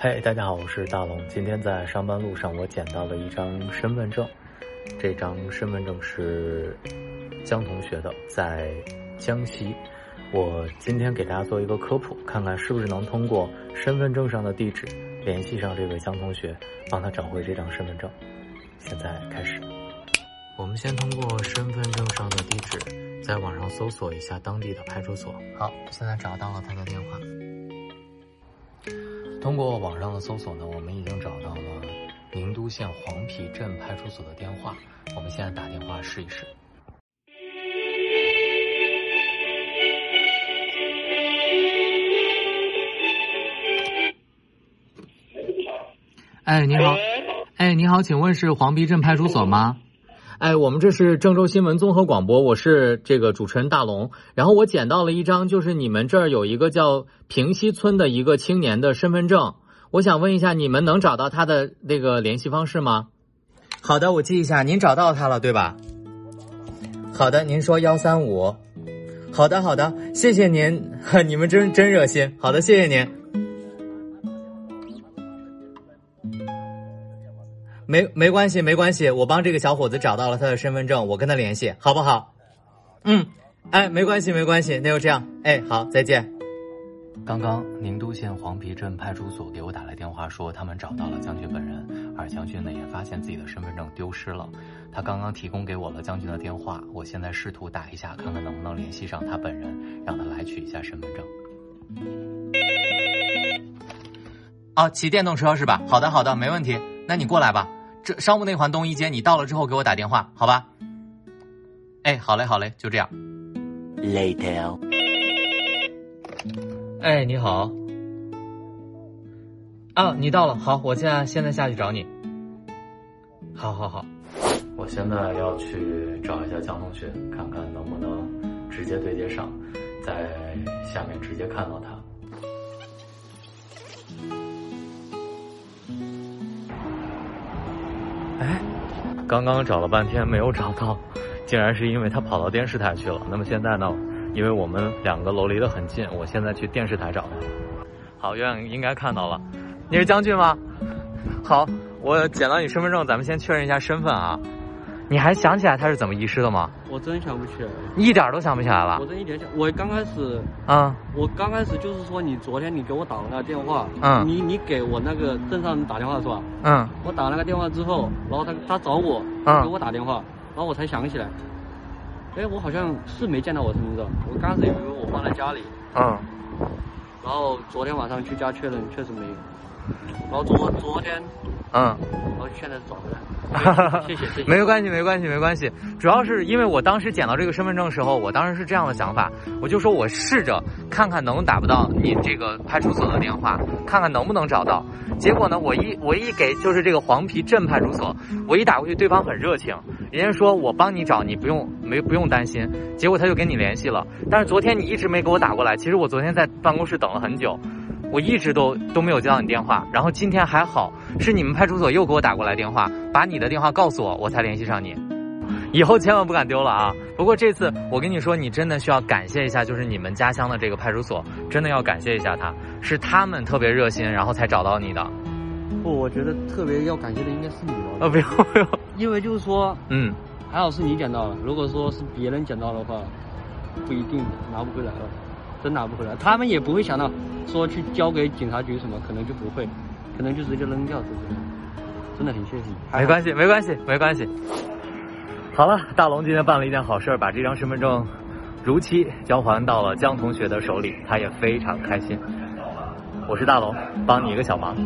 嘿，大家好，我是大龙。今天在上班路上，我捡到了一张身份证。这张身份证是江同学的，在江西。我今天给大家做一个科普，看看是不是能通过身份证上的地址联系上这位江同学，帮他找回这张身份证。现在开始，我们先通过身份证上的地址，在网上搜索一下当地的派出所。好，现在找到了他的电话。通过网上的搜索呢，我们已经找到了宁都县黄陂镇派出所的电话。我们现在打电话试一试。哎，你好，哎，你好，请问是黄陂镇派出所吗？哎，我们这是郑州新闻综合广播，我是这个主持人大龙。然后我捡到了一张，就是你们这儿有一个叫平西村的一个青年的身份证，我想问一下，你们能找到他的那个联系方式吗？好的，我记一下，您找到他了对吧？好的，您说幺三五。好的，好的，谢谢您，你们真真热心。好的，谢谢您。没没关系，没关系，我帮这个小伙子找到了他的身份证，我跟他联系，好不好？嗯，哎，没关系，没关系，那就这样，哎，好，再见。刚刚宁都县黄陂镇派出所给我打来电话，说他们找到了将军本人，而将军呢也发现自己的身份证丢失了。他刚刚提供给我了将军的电话，我现在试图打一下，看看能不能联系上他本人，让他来取一下身份证。哦，骑电动车是吧？好的，好的，没问题，那你过来吧。这商务内环东一街，你到了之后给我打电话，好吧？哎，好嘞，好嘞，就这样。Later。哎，你好。啊，你到了，好，我现在现在下去找你。好好好，我现在要去找一下江同学，看看能不能直接对接上，在下面直接看到他。哎，刚刚找了半天没有找到，竟然是因为他跑到电视台去了。那么现在呢？因为我们两个楼离得很近，我现在去电视台找他。好，远远应该看到了。你是将军吗？好，我捡到你身份证，咱们先确认一下身份啊。你还想起来他是怎么遗失的吗？我真想不起来，一点都想不起来了。我真一点想，我刚开始啊，我刚开始就是说，你昨天你给我打了那个电话，嗯，你你给我那个镇上打电话是吧？嗯，我打那个电话之后，然后他他找我，嗯，给我打电话，然后我才想起来，哎，我好像是没见到我身份证，我刚开始以为我放在家里，嗯，然后昨天晚上去家确认，确实没有，然后昨昨天，嗯，然后现在找回来。谢谢，谢谢。没有关系，没关系，没关系。主要是因为我当时捡到这个身份证时候，我当时是这样的想法，我就说我试着看看能打不到你这个派出所的电话，看看能不能找到。结果呢，我一我一给就是这个黄陂镇派出所，我一打过去，对方很热情，人家说我帮你找，你不用没不用担心。结果他就跟你联系了，但是昨天你一直没给我打过来，其实我昨天在办公室等了很久。我一直都都没有接到你电话，然后今天还好是你们派出所又给我打过来电话，把你的电话告诉我，我才联系上你。以后千万不敢丢了啊！不过这次我跟你说，你真的需要感谢一下，就是你们家乡的这个派出所，真的要感谢一下他，是他们特别热心，然后才找到你的。不，我觉得特别要感谢的应该是你吧。啊，不用不用，因为就是说，嗯，还好是你捡到了，如果说是别人捡到的话，不一定拿不回来了。真拿不回来，他们也不会想到说去交给警察局什么，可能就不会，可能就直接扔掉，是不是？真的很谢谢你。没关系，没关系，没关系。好了，大龙今天办了一件好事，把这张身份证如期交还到了江同学的手里，他也非常开心。我是大龙，帮你一个小忙。